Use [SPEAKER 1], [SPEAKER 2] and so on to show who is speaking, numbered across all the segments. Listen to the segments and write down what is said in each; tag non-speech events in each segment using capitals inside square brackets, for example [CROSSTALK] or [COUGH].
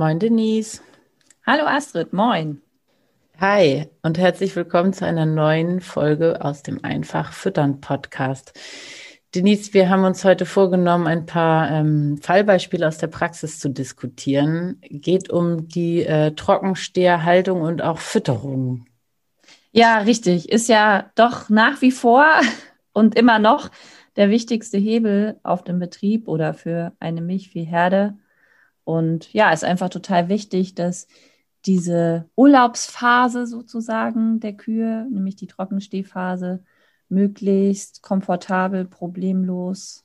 [SPEAKER 1] Moin Denise.
[SPEAKER 2] Hallo Astrid, moin.
[SPEAKER 1] Hi und herzlich willkommen zu einer neuen Folge aus dem Einfach Füttern Podcast. Denise, wir haben uns heute vorgenommen, ein paar ähm, Fallbeispiele aus der Praxis zu diskutieren. Geht um die äh, Trockensteherhaltung und auch Fütterung.
[SPEAKER 2] Ja, richtig. Ist ja doch nach wie vor [LAUGHS] und immer noch der wichtigste Hebel auf dem Betrieb oder für eine Milchviehherde. Und ja, ist einfach total wichtig, dass diese Urlaubsphase sozusagen der Kühe, nämlich die Trockenstehphase, möglichst komfortabel, problemlos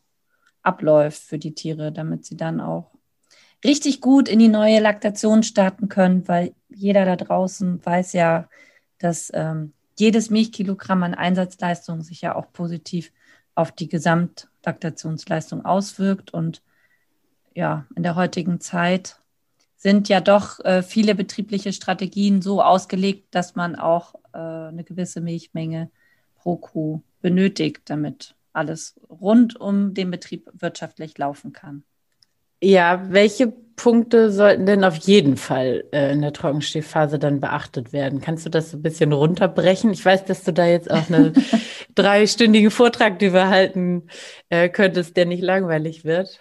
[SPEAKER 2] abläuft für die Tiere, damit sie dann auch richtig gut in die neue Laktation starten können, weil jeder da draußen weiß ja, dass ähm, jedes Milchkilogramm an Einsatzleistung sich ja auch positiv auf die Gesamtlaktationsleistung auswirkt. Und ja, in der heutigen Zeit sind ja doch äh, viele betriebliche Strategien so ausgelegt, dass man auch äh, eine gewisse Milchmenge pro Kuh benötigt, damit alles rund um den Betrieb wirtschaftlich laufen kann.
[SPEAKER 1] Ja, welche Punkte sollten denn auf jeden Fall äh, in der Trockenstehphase dann beachtet werden? Kannst du das so ein bisschen runterbrechen? Ich weiß, dass du da jetzt auch einen [LAUGHS] dreistündigen Vortrag drüber halten äh, könntest, der nicht langweilig wird.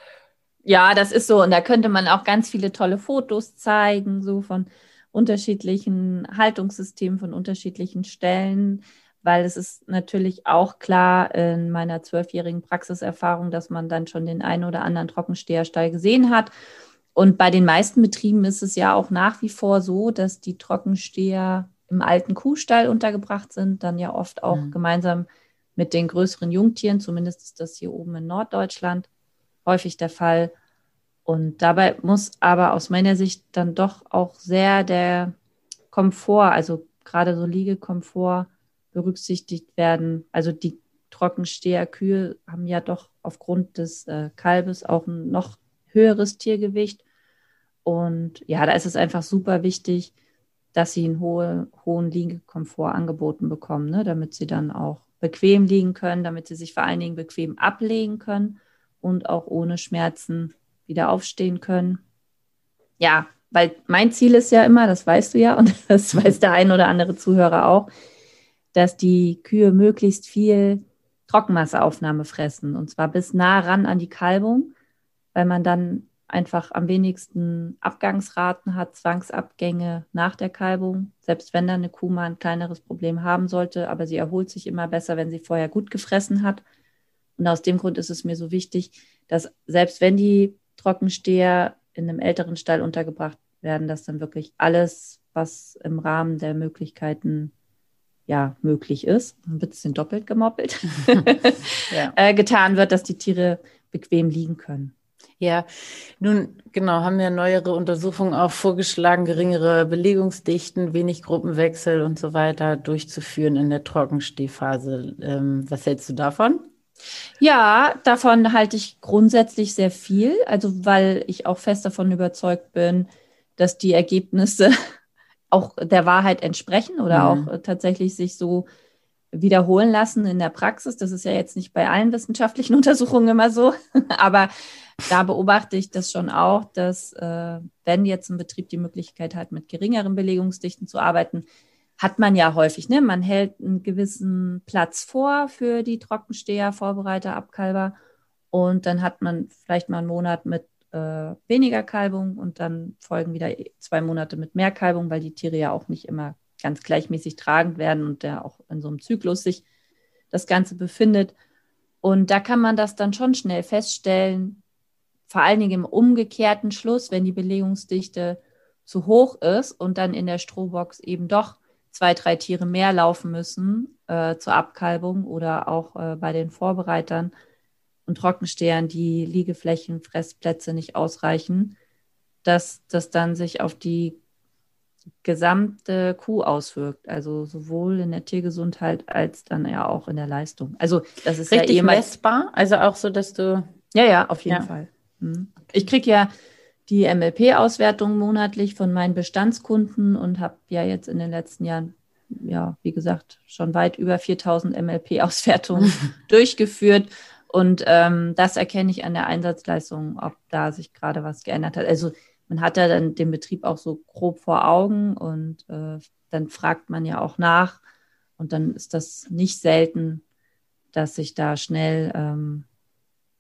[SPEAKER 2] Ja, das ist so. Und da könnte man auch ganz viele tolle Fotos zeigen, so von unterschiedlichen Haltungssystemen, von unterschiedlichen Stellen weil es ist natürlich auch klar in meiner zwölfjährigen Praxiserfahrung, dass man dann schon den einen oder anderen Trockensteherstall gesehen hat. Und bei den meisten Betrieben ist es ja auch nach wie vor so, dass die Trockensteher im alten Kuhstall untergebracht sind, dann ja oft auch mhm. gemeinsam mit den größeren Jungtieren. Zumindest ist das hier oben in Norddeutschland häufig der Fall. Und dabei muss aber aus meiner Sicht dann doch auch sehr der Komfort, also gerade so Liegekomfort, berücksichtigt werden. Also die Trockensteherkühe haben ja doch aufgrund des äh, Kalbes auch ein noch höheres Tiergewicht. Und ja, da ist es einfach super wichtig, dass sie einen hohe, hohen Liegekomfort angeboten bekommen, ne? damit sie dann auch bequem liegen können, damit sie sich vor allen Dingen bequem ablegen können und auch ohne Schmerzen wieder aufstehen können. Ja, weil mein Ziel ist ja immer, das weißt du ja und [LAUGHS] das weiß der ein oder andere Zuhörer auch, dass die Kühe möglichst viel Trockenmasseaufnahme fressen und zwar bis nah ran an die Kalbung, weil man dann einfach am wenigsten Abgangsraten hat, Zwangsabgänge nach der Kalbung, selbst wenn dann eine Kuh mal ein kleineres Problem haben sollte, aber sie erholt sich immer besser, wenn sie vorher gut gefressen hat. Und aus dem Grund ist es mir so wichtig, dass selbst wenn die Trockensteher in einem älteren Stall untergebracht werden, dass dann wirklich alles, was im Rahmen der Möglichkeiten ja möglich ist, ein bisschen doppelt gemoppelt, [LAUGHS] ja. [LAUGHS] äh, getan wird, dass die Tiere bequem liegen können.
[SPEAKER 1] Ja, nun genau, haben ja neuere Untersuchungen auch vorgeschlagen, geringere Belegungsdichten, wenig Gruppenwechsel und so weiter durchzuführen in der Trockenstehphase. Ähm, was hältst du davon?
[SPEAKER 2] Ja, davon halte ich grundsätzlich sehr viel, also weil ich auch fest davon überzeugt bin, dass die Ergebnisse [LAUGHS] auch der Wahrheit entsprechen oder mhm. auch tatsächlich sich so wiederholen lassen in der Praxis. Das ist ja jetzt nicht bei allen wissenschaftlichen [LAUGHS] Untersuchungen immer so, [LAUGHS] aber da beobachte ich das schon auch, dass äh, wenn jetzt ein Betrieb die Möglichkeit hat, mit geringeren Belegungsdichten zu arbeiten, hat man ja häufig, ne? Man hält einen gewissen Platz vor für die Trockensteher, Vorbereiter, Abkalber und dann hat man vielleicht mal einen Monat mit äh, weniger Kalbung und dann folgen wieder zwei Monate mit mehr Kalbung, weil die Tiere ja auch nicht immer ganz gleichmäßig tragend werden und der auch in so einem Zyklus sich das Ganze befindet. Und da kann man das dann schon schnell feststellen, vor allen Dingen im umgekehrten Schluss, wenn die Belegungsdichte zu hoch ist und dann in der Strohbox eben doch zwei, drei Tiere mehr laufen müssen äh, zur Abkalbung oder auch äh, bei den Vorbereitern und Trockenstehern die Liegeflächen, Fressplätze nicht ausreichen, dass das dann sich auf die gesamte Kuh auswirkt, also sowohl in der Tiergesundheit als dann ja auch in der Leistung. Also das ist
[SPEAKER 1] richtig
[SPEAKER 2] ja eh
[SPEAKER 1] messbar, also auch so, dass du
[SPEAKER 2] ja ja auf jeden ja. Fall. Mhm. Ich kriege ja die MLP-Auswertung monatlich von meinen Bestandskunden und habe ja jetzt in den letzten Jahren, ja, wie gesagt, schon weit über 4000 MLP-Auswertungen [LAUGHS] durchgeführt. Und ähm, das erkenne ich an der Einsatzleistung, ob da sich gerade was geändert hat. Also man hat ja dann den Betrieb auch so grob vor Augen und äh, dann fragt man ja auch nach. Und dann ist das nicht selten, dass sich da schnell ähm,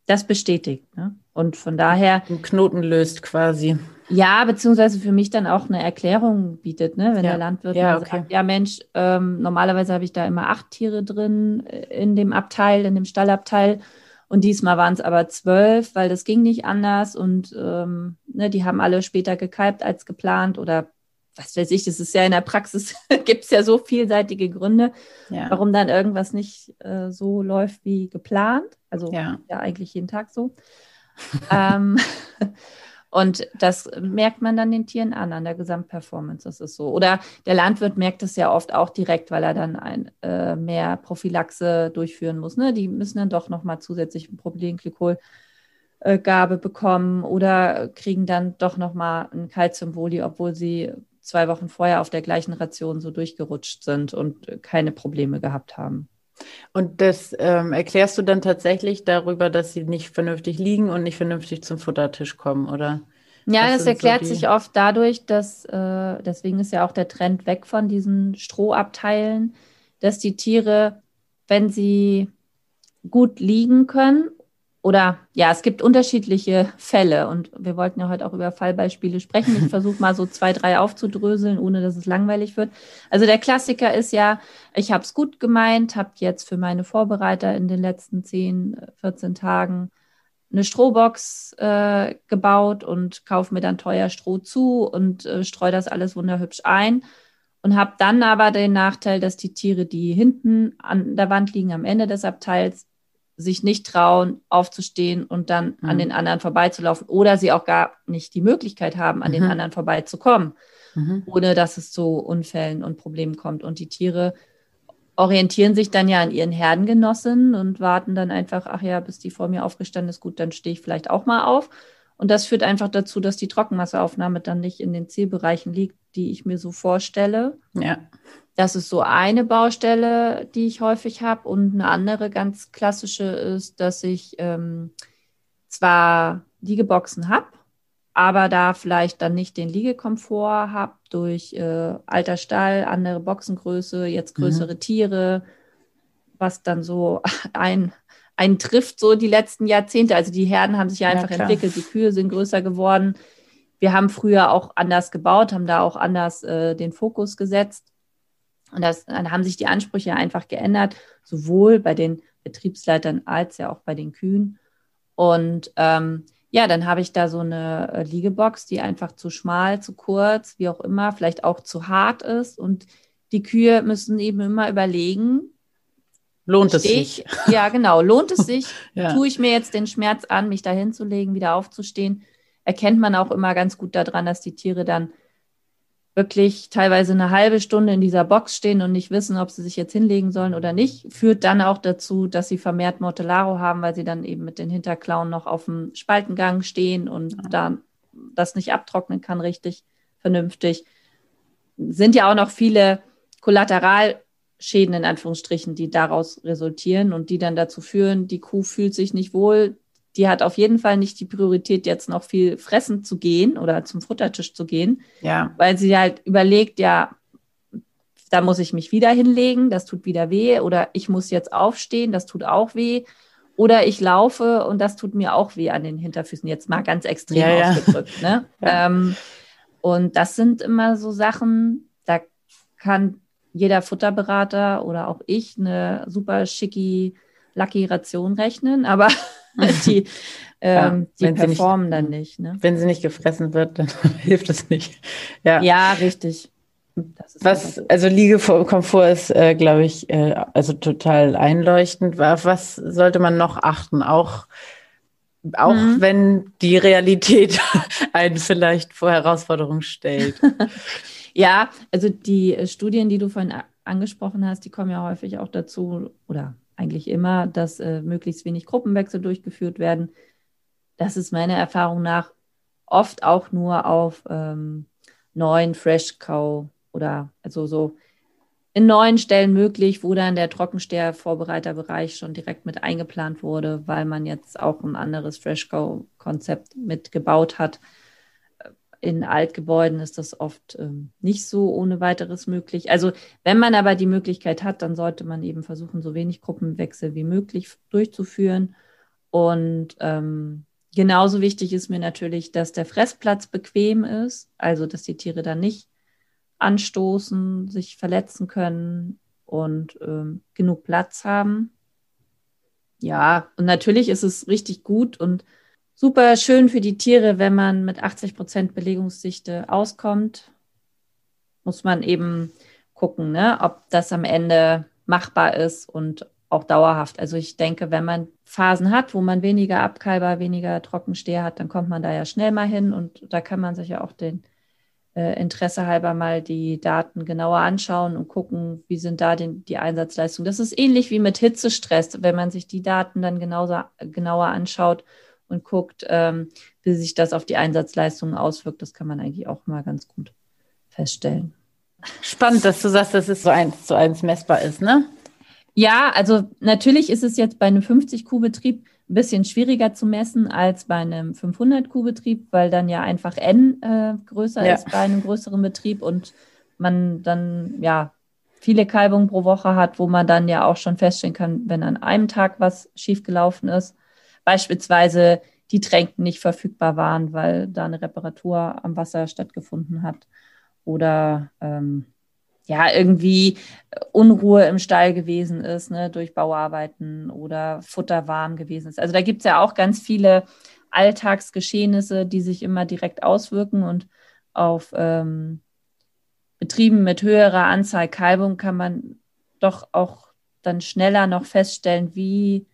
[SPEAKER 2] das bestätigt. Ne? Und von daher.
[SPEAKER 1] Den Knoten löst quasi.
[SPEAKER 2] Ja, beziehungsweise für mich dann auch eine Erklärung bietet, ne? wenn ja. der Landwirt
[SPEAKER 1] ja, okay.
[SPEAKER 2] sagt, ja Mensch, ähm, normalerweise habe ich da immer acht Tiere drin äh, in dem Abteil, in dem Stallabteil. Und diesmal waren es aber zwölf, weil das ging nicht anders und ähm, ne, die haben alle später gekalbt als geplant oder was weiß ich, das ist ja in der Praxis, [LAUGHS] gibt es ja so vielseitige Gründe, ja. warum dann irgendwas nicht äh, so läuft wie geplant. Also ja, ja eigentlich jeden Tag so. ähm, [LAUGHS] und das merkt man dann den Tieren an, an der Gesamtperformance. Das ist so. Oder der Landwirt merkt es ja oft auch direkt, weil er dann ein, äh, mehr Prophylaxe durchführen muss. Ne? Die müssen dann doch nochmal zusätzlich ein Propylenglykol Gabe bekommen oder kriegen dann doch nochmal ein Calciumboli, obwohl sie zwei Wochen vorher auf der gleichen Ration so durchgerutscht sind und keine Probleme gehabt haben.
[SPEAKER 1] Und das ähm, erklärst du dann tatsächlich darüber, dass sie nicht vernünftig liegen und nicht vernünftig zum Futtertisch kommen, oder?
[SPEAKER 2] Ja, das erklärt so sich oft dadurch, dass, äh, deswegen ist ja auch der Trend weg von diesen Strohabteilen, dass die Tiere, wenn sie gut liegen können oder ja, es gibt unterschiedliche Fälle und wir wollten ja heute auch über Fallbeispiele sprechen. Ich [LAUGHS] versuche mal so zwei, drei aufzudröseln, ohne dass es langweilig wird. Also der Klassiker ist ja, ich habe es gut gemeint, habe jetzt für meine Vorbereiter in den letzten 10, 14 Tagen eine Strohbox äh, gebaut und kaufe mir dann teuer Stroh zu und äh, streue das alles wunderhübsch ein und habe dann aber den Nachteil, dass die Tiere, die hinten an der Wand liegen, am Ende des Abteils, sich nicht trauen, aufzustehen und dann mhm. an den anderen vorbeizulaufen oder sie auch gar nicht die Möglichkeit haben, an mhm. den anderen vorbeizukommen, mhm. ohne dass es zu Unfällen und Problemen kommt. Und die Tiere orientieren sich dann ja an ihren Herdengenossen und warten dann einfach, ach ja, bis die vor mir aufgestanden ist, gut, dann stehe ich vielleicht auch mal auf. Und das führt einfach dazu, dass die Trockenmasseaufnahme dann nicht in den Zielbereichen liegt, die ich mir so vorstelle.
[SPEAKER 1] Ja.
[SPEAKER 2] Das ist so eine Baustelle, die ich häufig habe. Und eine andere ganz klassische ist, dass ich ähm, zwar Liegeboxen habe, aber da vielleicht dann nicht den Liegekomfort habe durch äh, alter Stall, andere Boxengröße, jetzt mhm. größere mhm. Tiere, was dann so [LAUGHS] ein, ein trifft, so die letzten Jahrzehnte. Also die Herden haben sich ja einfach ja, entwickelt, die Kühe sind größer geworden. Wir haben früher auch anders gebaut, haben da auch anders äh, den Fokus gesetzt. Und das, dann haben sich die Ansprüche einfach geändert, sowohl bei den Betriebsleitern als ja auch bei den Kühen. Und ähm, ja, dann habe ich da so eine äh, Liegebox, die einfach zu schmal, zu kurz, wie auch immer, vielleicht auch zu hart ist. Und die Kühe müssen eben immer überlegen,
[SPEAKER 1] Lohnt es sich?
[SPEAKER 2] Ja, genau. Lohnt es [LAUGHS] sich? ja. Tue ich mir jetzt den Schmerz an, mich da hinzulegen, wieder aufzustehen? Erkennt man auch immer ganz gut daran, dass die Tiere dann wirklich teilweise eine halbe Stunde in dieser Box stehen und nicht wissen, ob sie sich jetzt hinlegen sollen oder nicht, führt dann auch dazu, dass sie vermehrt Mortellaro haben, weil sie dann eben mit den Hinterklauen noch auf dem Spaltengang stehen und ja. da das nicht abtrocknen kann richtig vernünftig. Sind ja auch noch viele Kollateralschäden in Anführungsstrichen, die daraus resultieren und die dann dazu führen, die Kuh fühlt sich nicht wohl, die hat auf jeden Fall nicht die Priorität, jetzt noch viel fressen zu gehen oder zum Futtertisch zu gehen,
[SPEAKER 1] ja.
[SPEAKER 2] weil sie halt überlegt, ja, da muss ich mich wieder hinlegen, das tut wieder weh, oder ich muss jetzt aufstehen, das tut auch weh. Oder ich laufe und das tut mir auch weh an den Hinterfüßen, jetzt mal ganz extrem
[SPEAKER 1] Ja, ja.
[SPEAKER 2] ausgedrückt. Ne? [LAUGHS]
[SPEAKER 1] Ja.
[SPEAKER 2] Ähm, und das sind immer so Sachen, da kann jeder Futterberater oder auch ich eine super schicki, lucky Ration rechnen, aber [LAUGHS] die, ähm, die
[SPEAKER 1] wenn sie nicht-
[SPEAKER 2] performen dann nicht. Ne?
[SPEAKER 1] Wenn sie nicht gefressen wird, dann [LAUGHS] hilft es nicht. Ja.
[SPEAKER 2] Ja, richtig. Das ist
[SPEAKER 1] Was, also Liegekomfort ist, äh, glaube ich, äh, also total einleuchtend. Auf was sollte man noch achten? Auch, auch
[SPEAKER 2] Mhm.
[SPEAKER 1] wenn die Realität [LAUGHS] einen vielleicht vor Herausforderungen stellt.
[SPEAKER 2] Ja, also die äh, Studien, die du vorhin angesprochen hast, die kommen ja häufig auch dazu, oder eigentlich immer, dass äh, möglichst wenig Gruppenwechsel durchgeführt werden. Das ist meiner Erfahrung nach oft auch nur auf ähm, neuen Fresh Cow oder also so in neuen Stellen möglich, wo dann der Trockensteher-Vorbereiterbereich schon direkt mit eingeplant wurde, weil man jetzt auch ein anderes Fresh Cow-Konzept mitgebaut hat in Altgebäuden ist das oft ähm, nicht so ohne weiteres möglich. Also wenn man aber die Möglichkeit hat, dann sollte man eben versuchen, so wenig Gruppenwechsel wie möglich durchzuführen. Und ähm, genauso wichtig ist mir natürlich, dass der Fressplatz bequem ist, also dass die Tiere dann nicht anstoßen, sich verletzen können und ähm, genug Platz haben. Ja, und natürlich ist es richtig gut und super schön für die Tiere, wenn man mit 80 Prozent Belegungsdichte auskommt. Muss man eben gucken, ne, ob das am Ende machbar ist und auch dauerhaft. Also ich denke, wenn man Phasen hat, wo man weniger Abkalber, weniger Trockensteher hat, dann kommt man da ja schnell mal hin und da kann man sich ja auch den äh, Interesse halber mal die Daten genauer anschauen und gucken, wie sind da den, die Einsatzleistungen. Das ist ähnlich wie mit Hitzestress, wenn man sich die Daten dann genauso, genauer anschaut und guckt, ähm, wie sich das auf die Einsatzleistungen auswirkt. Das kann man eigentlich auch mal ganz gut feststellen.
[SPEAKER 1] Spannend, dass du sagst, dass es so eins zu eins messbar ist, ne?
[SPEAKER 2] Ja, also natürlich ist es jetzt bei einem 50-Kuh-Betrieb ein bisschen schwieriger zu messen als bei einem 500-Kuh-Betrieb, weil dann ja einfach N äh, größer
[SPEAKER 1] Ja.
[SPEAKER 2] ist bei einem größeren Betrieb und man dann ja viele Kalbungen pro Woche hat, wo man dann ja auch schon feststellen kann, wenn an einem Tag was schiefgelaufen ist. Beispielsweise die Tränken nicht verfügbar waren, weil da eine Reparatur am Wasser stattgefunden hat. Oder ähm, ja, irgendwie Unruhe im Stall gewesen ist, ne, durch Bauarbeiten oder Futter warm gewesen ist. Also da gibt es ja auch ganz viele Alltagsgeschehnisse, die sich immer direkt auswirken und auf ähm, Betrieben mit höherer Anzahl Kalbung kann man doch auch dann schneller noch feststellen, wie,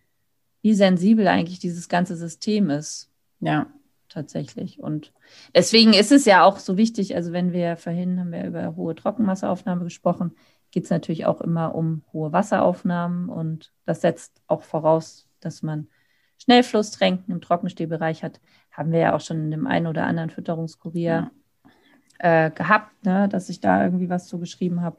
[SPEAKER 2] wie sensibel eigentlich dieses ganze System ist
[SPEAKER 1] Ja.
[SPEAKER 2] tatsächlich. Und deswegen ist es ja auch so wichtig, also wenn wir vorhin haben wir über hohe Trockenmasseaufnahme gesprochen, geht es natürlich auch immer um hohe Wasseraufnahmen und das setzt auch voraus, dass man Schnellflusstränken im Trockenstehbereich hat. Haben wir ja auch schon in dem einen oder anderen Fütterungskurier äh, gehabt, ne, dass ich da irgendwie was zu geschrieben habe.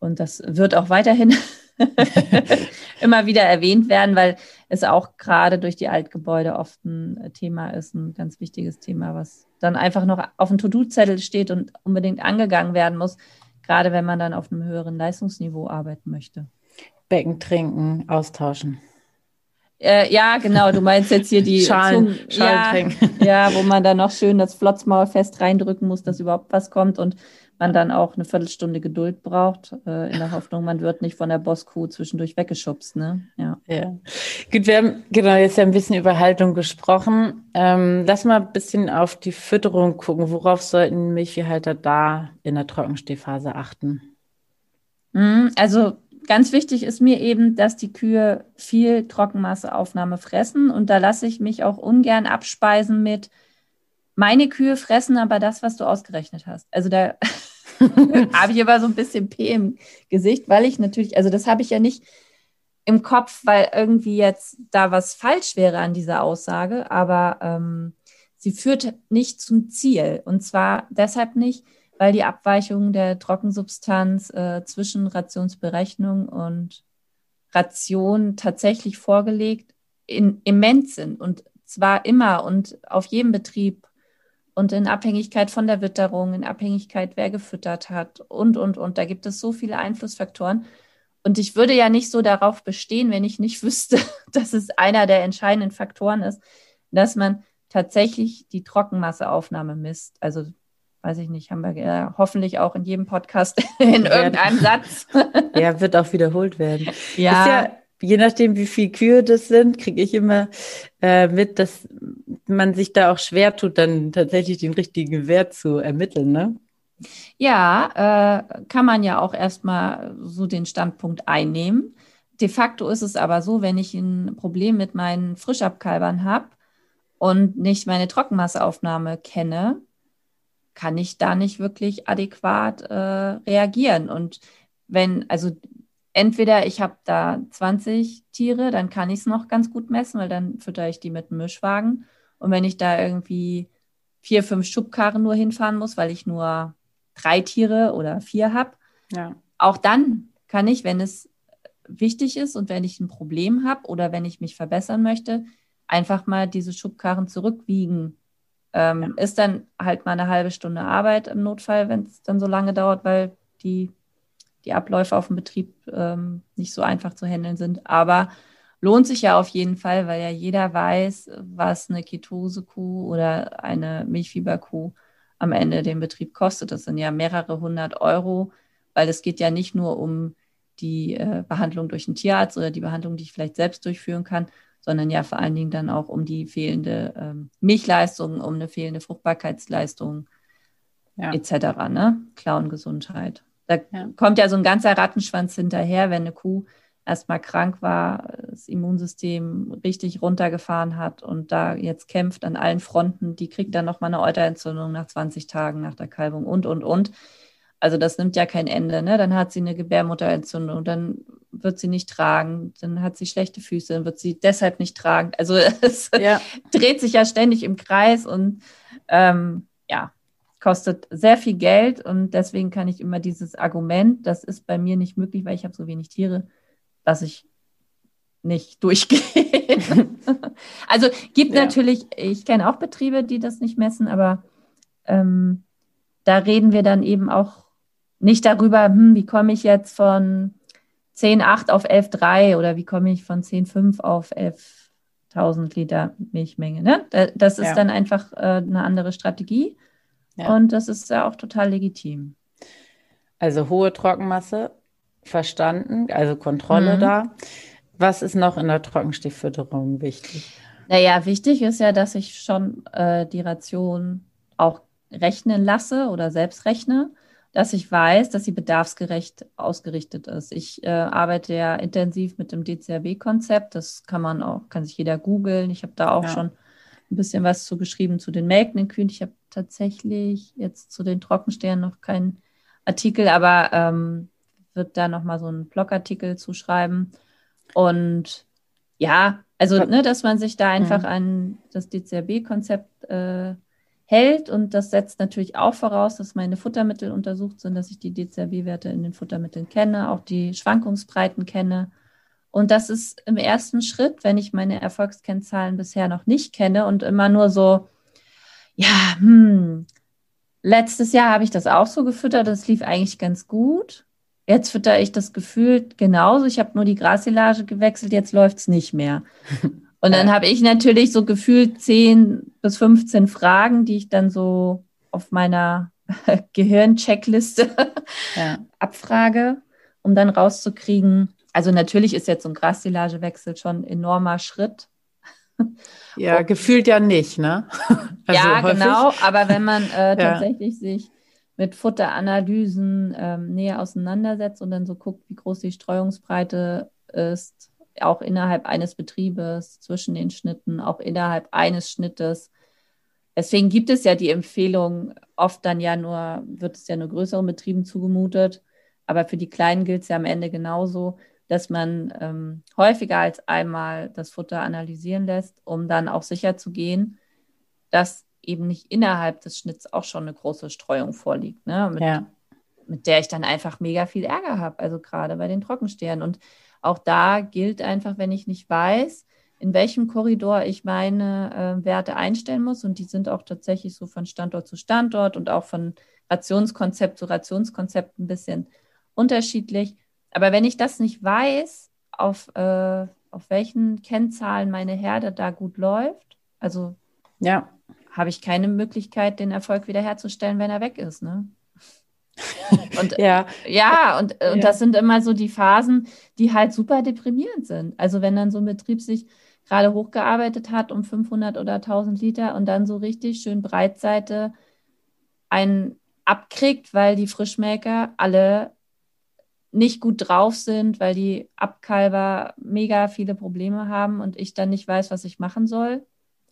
[SPEAKER 2] Und das wird auch weiterhin [LAUGHS] immer wieder erwähnt werden, weil es auch gerade durch die Altgebäude oft ein Thema ist, ein ganz wichtiges Thema, was dann einfach noch auf dem To-Do-Zettel steht und unbedingt angegangen werden muss, gerade wenn man dann auf einem höheren Leistungsniveau arbeiten möchte.
[SPEAKER 1] Becken trinken, austauschen.
[SPEAKER 2] Äh, ja, genau, du meinst jetzt hier die [LAUGHS]
[SPEAKER 1] Schalen,
[SPEAKER 2] Zungen-
[SPEAKER 1] Schalen
[SPEAKER 2] ja,
[SPEAKER 1] trinken. [LAUGHS]
[SPEAKER 2] ja, wo man dann noch schön das Flotzmaul fest reindrücken muss, dass überhaupt was kommt und man dann auch eine Viertelstunde Geduld braucht, äh, in der Hoffnung, man wird nicht von der Bosskuh zwischendurch weggeschubst, ne? Ja.
[SPEAKER 1] Ja. Gut, wir haben genau jetzt ja ein bisschen über Haltung gesprochen. Ähm, lass mal ein bisschen auf die Fütterung gucken. Worauf sollten Milchviehhalter da in der Trockenstehphase achten?
[SPEAKER 2] Mhm, Also ganz wichtig ist mir eben, dass die Kühe viel Trockenmasseaufnahme fressen und da lasse ich mich auch ungern abspeisen mit meine Kühe fressen aber das, was du ausgerechnet hast. Also da [LAUGHS] [LAUGHS] habe ich immer so ein bisschen P im Gesicht, weil ich natürlich, also das habe ich ja nicht im Kopf, weil irgendwie jetzt da was falsch wäre an dieser Aussage, aber ähm, sie führt nicht zum Ziel. Und zwar deshalb nicht, weil die Abweichungen der Trockensubstanz äh, zwischen Rationsberechnung und Ration tatsächlich vorgelegt in, immens sind und zwar immer und auf jedem Betrieb und in Abhängigkeit von der Witterung, in Abhängigkeit, wer gefüttert hat und, und, und. Da gibt es so viele Einflussfaktoren. Und ich würde ja nicht so darauf bestehen, wenn ich nicht [LAUGHS] wüsste, dass es einer der entscheidenden Faktoren ist, dass man tatsächlich die Trockenmasseaufnahme misst. Also weiß ich nicht, haben wir ja hoffentlich auch in jedem Podcast [LAUGHS] in irgendeinem Satz. [LAUGHS]
[SPEAKER 1] ja, wird auch wiederholt werden. Ja. ja. Je nachdem, wie viele Kühe das sind, kriege ich immer äh, mit, dass man sich da auch schwer tut, dann tatsächlich den richtigen Wert zu ermitteln, ne?
[SPEAKER 2] Ja, äh, kann man ja auch erstmal so den Standpunkt einnehmen. De facto ist es aber so, wenn ich ein Problem mit meinen Frischabkalbern habe und nicht meine Trockenmasseaufnahme kenne, kann ich da nicht wirklich adäquat äh, reagieren. Und wenn, also entweder ich habe da 20 Tiere, dann kann ich es noch ganz gut messen, weil dann fütter ich die mit einem Mischwagen. Und wenn ich da irgendwie vier, fünf Schubkarren nur hinfahren muss, weil ich nur drei Tiere oder vier habe, ja. auch dann kann ich, wenn es wichtig ist und wenn ich ein Problem habe oder wenn ich mich verbessern möchte, einfach mal diese Schubkarren zurückwiegen. Ähm, ja. Ist dann halt mal eine halbe Stunde Arbeit im Notfall, wenn es dann so lange dauert, weil die, die Abläufe auf dem Betrieb ähm, nicht so einfach zu handeln sind. Aber lohnt sich ja auf jeden Fall, weil ja jeder weiß, was eine Ketose-Kuh oder eine Milchfieberkuh am Ende den Betrieb kostet. Das sind ja mehrere hundert Euro, weil es geht ja nicht nur um die äh, Behandlung durch einen Tierarzt oder die Behandlung, die ich vielleicht selbst durchführen kann, sondern ja vor allen Dingen dann auch um die fehlende ähm, Milchleistung, um eine fehlende Fruchtbarkeitsleistung ja. etc. Ne? Klauengesundheit. Da ja. kommt ja so ein ganzer Rattenschwanz hinterher, wenn eine Kuh erstmal krank war, das Immunsystem richtig runtergefahren hat und da jetzt kämpft an allen Fronten, die kriegt dann nochmal eine Euterentzündung nach 20 Tagen nach der Kalbung und, und, und. Also das nimmt ja kein Ende. Ne? Dann hat sie eine Gebärmutterentzündung, dann wird sie nicht tragen, dann hat sie schlechte Füße, dann wird sie deshalb nicht tragen. Also [LAUGHS] es ja. dreht sich ja ständig im Kreis und ähm, ja, kostet sehr viel Geld und deswegen kann ich immer dieses Argument, das ist bei mir nicht möglich, weil ich habe so wenig Tiere, dass ich nicht [LAUGHS] durchgehen. also gibt ja. natürlich, ich kenne auch Betriebe, die das nicht messen, aber ähm, da reden wir dann eben auch nicht darüber, hm, wie komme ich jetzt von 10,8 auf 11,3 oder wie komme ich von 10,5 auf 11.000 Liter Milchmenge. Ne? Das ist ja. dann einfach äh, eine andere Strategie ja. und das ist ja auch total legitim.
[SPEAKER 1] Also hohe Trockenmasse verstanden, also Kontrolle mhm. da. Was ist noch in der Trockenstieffütterung wichtig?
[SPEAKER 2] Naja, wichtig ist ja, dass ich schon äh, die Ration auch rechnen lasse oder selbst rechne, dass ich weiß, dass sie bedarfsgerecht ausgerichtet ist. Ich äh, arbeite ja intensiv mit dem DCRB-Konzept. Das kann man auch, kann sich jeder googeln. Ich habe da auch ja. schon ein bisschen was zu geschrieben zu den melkenden Kühen. Ich habe tatsächlich jetzt zu den Trockensternen noch keinen Artikel, aber ähm, wird da nochmal so einen Blogartikel zuschreiben. Und ja, also, ne, dass man sich da einfach mhm. an das DCRB-Konzept äh, hält. Und das setzt natürlich auch voraus, dass meine Futtermittel untersucht sind, dass ich die DCRB-Werte in den Futtermitteln kenne, auch die Schwankungsbreiten kenne. Und das ist im ersten Schritt, wenn ich meine Erfolgskennzahlen bisher noch nicht kenne und immer nur so, ja, hm, letztes Jahr habe ich das auch so gefüttert, das lief eigentlich ganz gut. Jetzt fütter ich das Gefühl genauso. Ich habe nur die Grassilage gewechselt, jetzt läuft es nicht mehr. [LAUGHS] Und dann habe ich natürlich so gefühlt 10 bis 15 Fragen, die ich dann so auf meiner [LAUGHS] Gehirncheckliste ja. [LAUGHS] abfrage, um dann rauszukriegen. Also natürlich ist jetzt so ein Grassilagewechsel schon ein enormer Schritt.
[SPEAKER 1] Ja, Und, gefühlt ja nicht, ne? [LAUGHS]
[SPEAKER 2] Also ja, häufig. genau. Aber wenn man äh, [LAUGHS] tatsächlich ja. sich mit Futteranalysen ähm, näher auseinandersetzt und dann so guckt, wie groß die Streuungsbreite ist, auch innerhalb eines Betriebes, zwischen den Schnitten, auch innerhalb eines Schnittes. Deswegen gibt es ja die Empfehlung, oft dann ja nur, wird es ja nur größeren Betrieben zugemutet, aber für die Kleinen gilt es ja am Ende genauso, dass man ähm, häufiger als einmal das Futter analysieren lässt, um dann auch sicher zu gehen, dass eben nicht innerhalb des Schnitts auch schon eine große Streuung vorliegt, ne? mit, ja. mit der ich dann einfach mega viel Ärger habe, also gerade bei den Trockensternen. Und auch da gilt einfach, wenn ich nicht weiß, in welchem Korridor ich meine äh, Werte einstellen muss, und die sind auch tatsächlich so von Standort zu Standort und auch von Rationskonzept zu Rationskonzept ein bisschen unterschiedlich, Aber wenn ich das nicht weiß, auf, äh, auf welchen Kennzahlen meine Herde da gut läuft, also
[SPEAKER 1] ja.
[SPEAKER 2] habe ich keine Möglichkeit, den Erfolg wiederherzustellen, wenn er weg ist. Ne? [LAUGHS]
[SPEAKER 1] Und ja,
[SPEAKER 2] ja und, und ja. das sind immer so die Phasen, die halt super deprimierend sind. Also wenn dann so ein Betrieb sich gerade hochgearbeitet hat um 500 oder 1000 Liter und dann so richtig schön Breitseite einen abkriegt, weil die Frischmelker alle nicht gut drauf sind, weil die Abkalber mega viele Probleme haben und ich dann nicht weiß, was ich machen soll.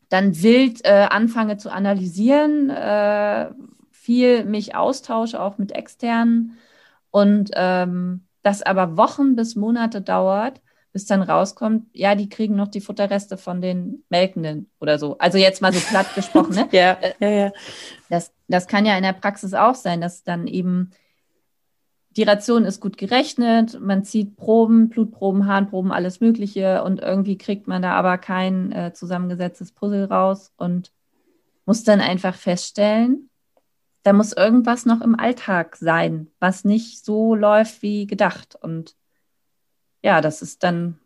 [SPEAKER 2] Dann wild äh, anfange zu analysieren, äh, viel mich austausche, auch mit externen und ähm, das aber Wochen bis Monate dauert, bis dann rauskommt, ja, die kriegen noch die Futterreste von den Melkenden oder so. Also jetzt mal so platt gesprochen, ne? [LAUGHS]
[SPEAKER 1] ja, äh, ja, ja.
[SPEAKER 2] Das, das kann ja in der Praxis auch sein, dass dann eben die Ration ist gut gerechnet, man zieht Proben, Blutproben, Harnproben, alles Mögliche und irgendwie kriegt man da aber kein äh, zusammengesetztes Puzzle raus und muss dann einfach feststellen, da muss irgendwas noch im Alltag sein, was nicht so läuft wie gedacht. Und ja, das ist dann,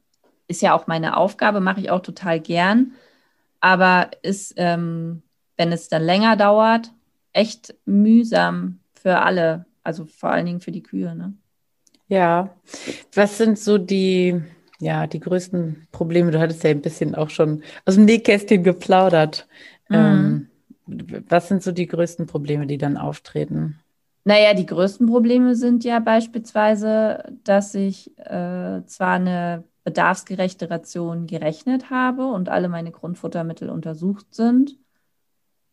[SPEAKER 2] ist ja auch meine Aufgabe, mache ich auch total gern. Aber ist, ähm, wenn es dann länger dauert, echt mühsam für alle, also vor allen Dingen für die Kühe. Ne?
[SPEAKER 1] Ja, was sind so die, ja, die größten Probleme? Du hattest ja ein bisschen auch schon aus dem Nähkästchen geplaudert. Mhm. Ähm, was sind so die größten Probleme, die dann auftreten?
[SPEAKER 2] Naja, die größten Probleme sind ja beispielsweise, dass ich äh, zwar eine bedarfsgerechte Ration gerechnet habe und alle meine Grundfuttermittel untersucht sind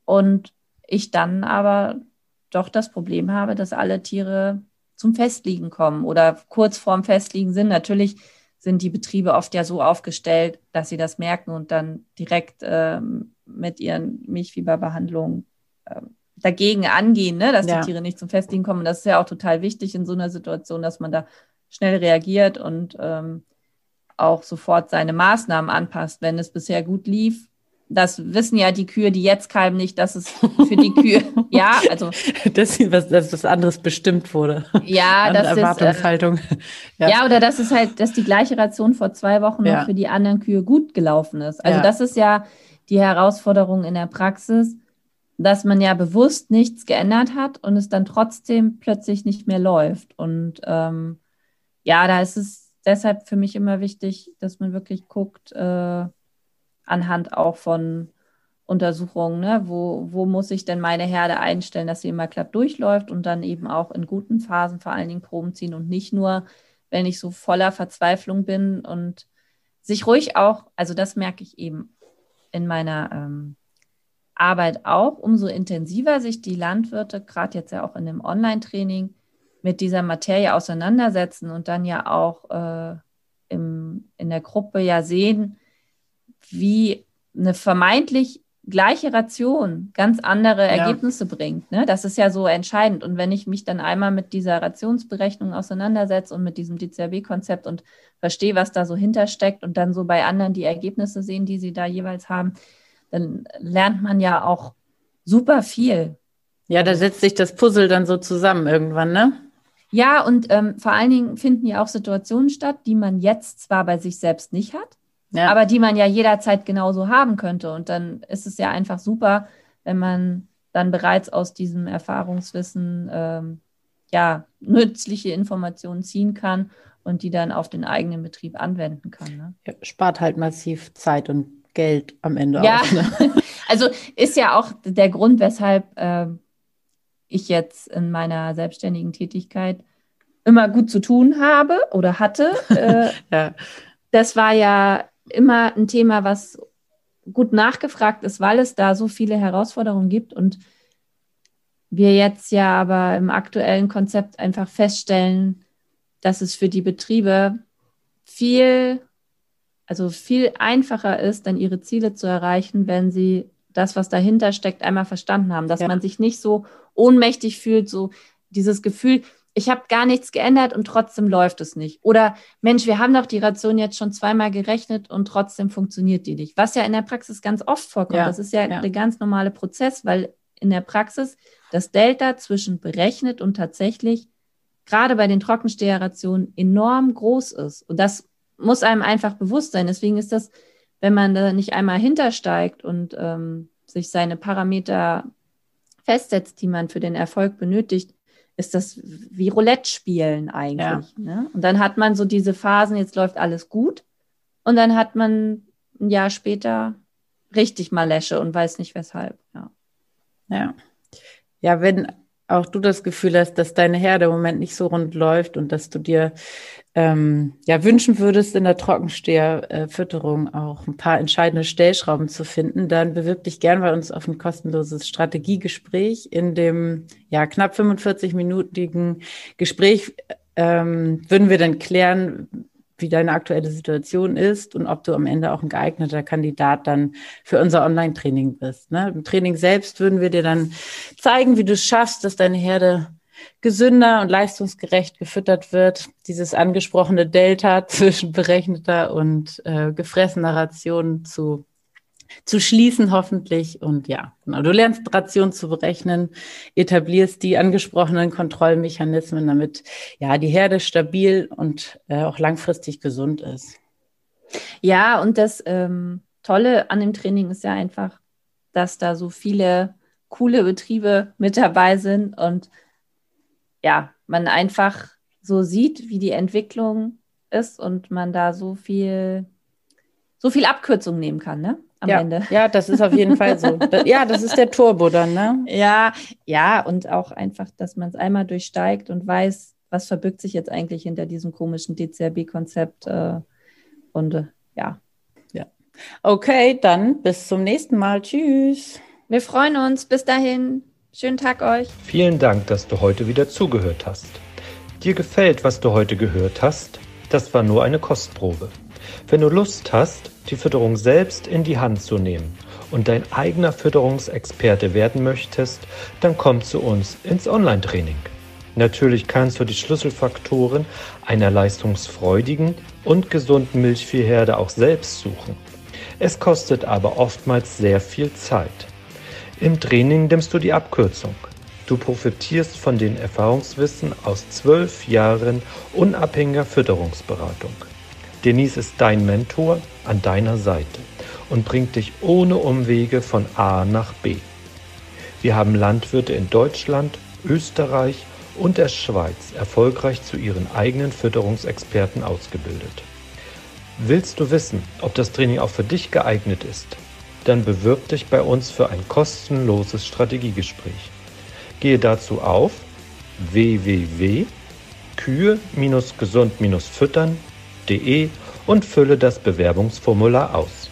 [SPEAKER 2] und ich dann aber doch das Problem habe, dass alle Tiere zum Festliegen kommen oder kurz vorm Festliegen sind. Natürlich sind die Betriebe oft ja so aufgestellt, dass sie das merken und dann direkt ähm, mit ihren Milchfieberbehandlungen äh, dagegen angehen, ne, dass ja. die Tiere nicht zum Festliegen kommen. Und das ist ja auch total wichtig in so einer Situation, dass man da schnell reagiert und ähm, auch sofort seine Maßnahmen anpasst. Wenn es bisher gut lief, das wissen ja die Kühe, die jetzt kalben, nicht, dass es für die Kühe, [LAUGHS] ja, also.
[SPEAKER 1] dass, was, dass was anderes bestimmt wurde.
[SPEAKER 2] Ja, das
[SPEAKER 1] Erwartungshaltung.
[SPEAKER 2] Ist, äh, ja. ja. oder dass es halt, dass die gleiche Ration vor zwei Wochen ja. noch für die anderen Kühe gut gelaufen ist. Also ja. das ist ja die Herausforderung in der Praxis, dass man ja bewusst nichts geändert hat und es dann trotzdem plötzlich nicht mehr läuft. Und ähm, ja, da ist es deshalb für mich immer wichtig, dass man wirklich guckt, äh, anhand auch von Untersuchungen, ne? wo, wo muss ich denn meine Herde einstellen, dass sie immer glatt durchläuft und dann eben auch in guten Phasen vor allen Dingen Proben ziehen und nicht nur, wenn ich so voller Verzweiflung bin und sich ruhig auch, also das merke ich eben in meiner ähm, Arbeit auch, umso intensiver sich die Landwirte, gerade jetzt ja auch in dem Online-Training, mit dieser Materie auseinandersetzen und dann ja auch äh, im, in der Gruppe ja sehen, wie eine vermeintlich gleiche Ration ganz andere Ergebnisse ja. bringt. Ne? Das ist ja so entscheidend. Und wenn ich mich dann einmal mit dieser Rationsberechnung auseinandersetze und mit diesem DCRB-Konzept und verstehe, was da so hintersteckt und dann so bei anderen die Ergebnisse sehen, die sie da jeweils haben, dann lernt man ja auch super viel.
[SPEAKER 1] Ja, da setzt sich das Puzzle dann so zusammen irgendwann, ne?
[SPEAKER 2] Ja, und ähm, vor allen Dingen finden ja auch Situationen statt, die man jetzt zwar bei sich selbst nicht hat, ja. aber die man ja jederzeit genauso haben könnte. Und dann ist es ja einfach super, wenn man dann bereits aus diesem Erfahrungswissen ähm, ja nützliche Informationen ziehen kann und die dann auf den eigenen Betrieb anwenden kann. Ne?
[SPEAKER 1] Ja, spart halt massiv Zeit und Geld am Ende
[SPEAKER 2] ja.
[SPEAKER 1] auch. Ne? [LAUGHS]
[SPEAKER 2] also ist ja auch der Grund, weshalb äh, ich jetzt in meiner selbstständigen Tätigkeit immer gut zu tun habe oder hatte. Äh, [LAUGHS] ja. Das war ja immer ein Thema, was gut nachgefragt ist, weil es da so viele Herausforderungen gibt und wir jetzt ja aber im aktuellen Konzept einfach feststellen, dass es für die Betriebe viel, also viel einfacher ist, dann ihre Ziele zu erreichen, wenn sie das, was dahinter steckt, einmal verstanden haben, dass ja. man sich nicht so ohnmächtig fühlt, so dieses Gefühl, ich habe gar nichts geändert und trotzdem läuft es nicht. Oder Mensch, wir haben doch die Ration jetzt schon zweimal gerechnet und trotzdem funktioniert die nicht. Was ja in der Praxis ganz oft vorkommt. Ja, das ist ja, ja der ganz normale Prozess, weil in der Praxis das Delta zwischen berechnet und tatsächlich gerade bei den Trockensteherrationen enorm groß ist. Und das muss einem einfach bewusst sein. Deswegen ist das, wenn man da nicht einmal hintersteigt und ähm, sich seine Parameter festsetzt, die man für den Erfolg benötigt, ist das wie Roulette spielen eigentlich. Ja. Ne? Und dann hat man so diese Phasen, jetzt läuft alles gut. Und dann hat man ein Jahr später richtig mal Läsche und weiß nicht weshalb. Ja.
[SPEAKER 1] Ja. Ja, wenn auch du das Gefühl hast, dass deine Herde im Moment nicht so rund läuft und dass du dir ähm, ja wünschen würdest, in der Trockensteherfütterung auch ein paar entscheidende Stellschrauben zu finden, dann bewirb dich gern bei uns auf ein kostenloses Strategiegespräch. In dem ja knapp 45-minütigen Gespräch ähm, würden wir dann klären, wie deine aktuelle Situation ist und ob du am Ende auch ein geeigneter Kandidat dann für unser Online-Training bist. Ne? Im Training selbst würden wir dir dann zeigen, wie du es schaffst, dass deine Herde gesünder und leistungsgerecht gefüttert wird. Dieses angesprochene Delta [LAUGHS] zwischen berechneter und äh, gefressener Ration zu zu schließen hoffentlich. Und ja, genau. Du lernst Ration zu berechnen, etablierst die angesprochenen Kontrollmechanismen, damit ja die Herde stabil und äh, auch langfristig gesund ist.
[SPEAKER 2] Ja, und das ähm, Tolle an dem Training ist ja einfach, dass da so viele coole Betriebe mit dabei sind und ja, man einfach so sieht, wie die Entwicklung ist und man da so viel, so viel Abkürzung nehmen kann, ne?
[SPEAKER 1] Am ja, Ende. Ja, das ist auf jeden Fall so. [LAUGHS] ja, das ist der Turbo dann, ne?
[SPEAKER 2] Ja, ja, und auch einfach, dass man es einmal durchsteigt und weiß, was verbirgt sich jetzt eigentlich hinter diesem komischen DCRB-Konzept. Äh, und äh, ja.
[SPEAKER 1] Ja. Okay, dann bis zum nächsten Mal. Tschüss.
[SPEAKER 2] Wir freuen uns. Bis dahin. Schönen Tag euch.
[SPEAKER 3] Vielen Dank, dass du heute wieder zugehört hast. Dir gefällt, was du heute gehört hast? Das war nur eine Kostprobe. Wenn du Lust hast, die Fütterung selbst in die Hand zu nehmen und dein eigener Fütterungsexperte werden möchtest, dann komm zu uns ins Online-Training. Natürlich kannst du die Schlüsselfaktoren einer leistungsfreudigen und gesunden Milchviehherde auch selbst suchen. Es kostet aber oftmals sehr viel Zeit. Im Training nimmst du die Abkürzung. Du profitierst von den Erfahrungswissen aus zwölf Jahren unabhängiger Fütterungsberatung. Denise ist dein Mentor an deiner Seite und bringt dich ohne Umwege von A nach B. Wir haben Landwirte in Deutschland, Österreich und der Schweiz erfolgreich zu ihren eigenen Fütterungsexperten ausgebildet. Willst du wissen, ob das Training auch für dich geeignet ist? Dann bewirb dich bei uns für ein kostenloses Strategiegespräch. Gehe dazu auf www.kühe-gesund-füttern.de und fülle das Bewerbungsformular aus.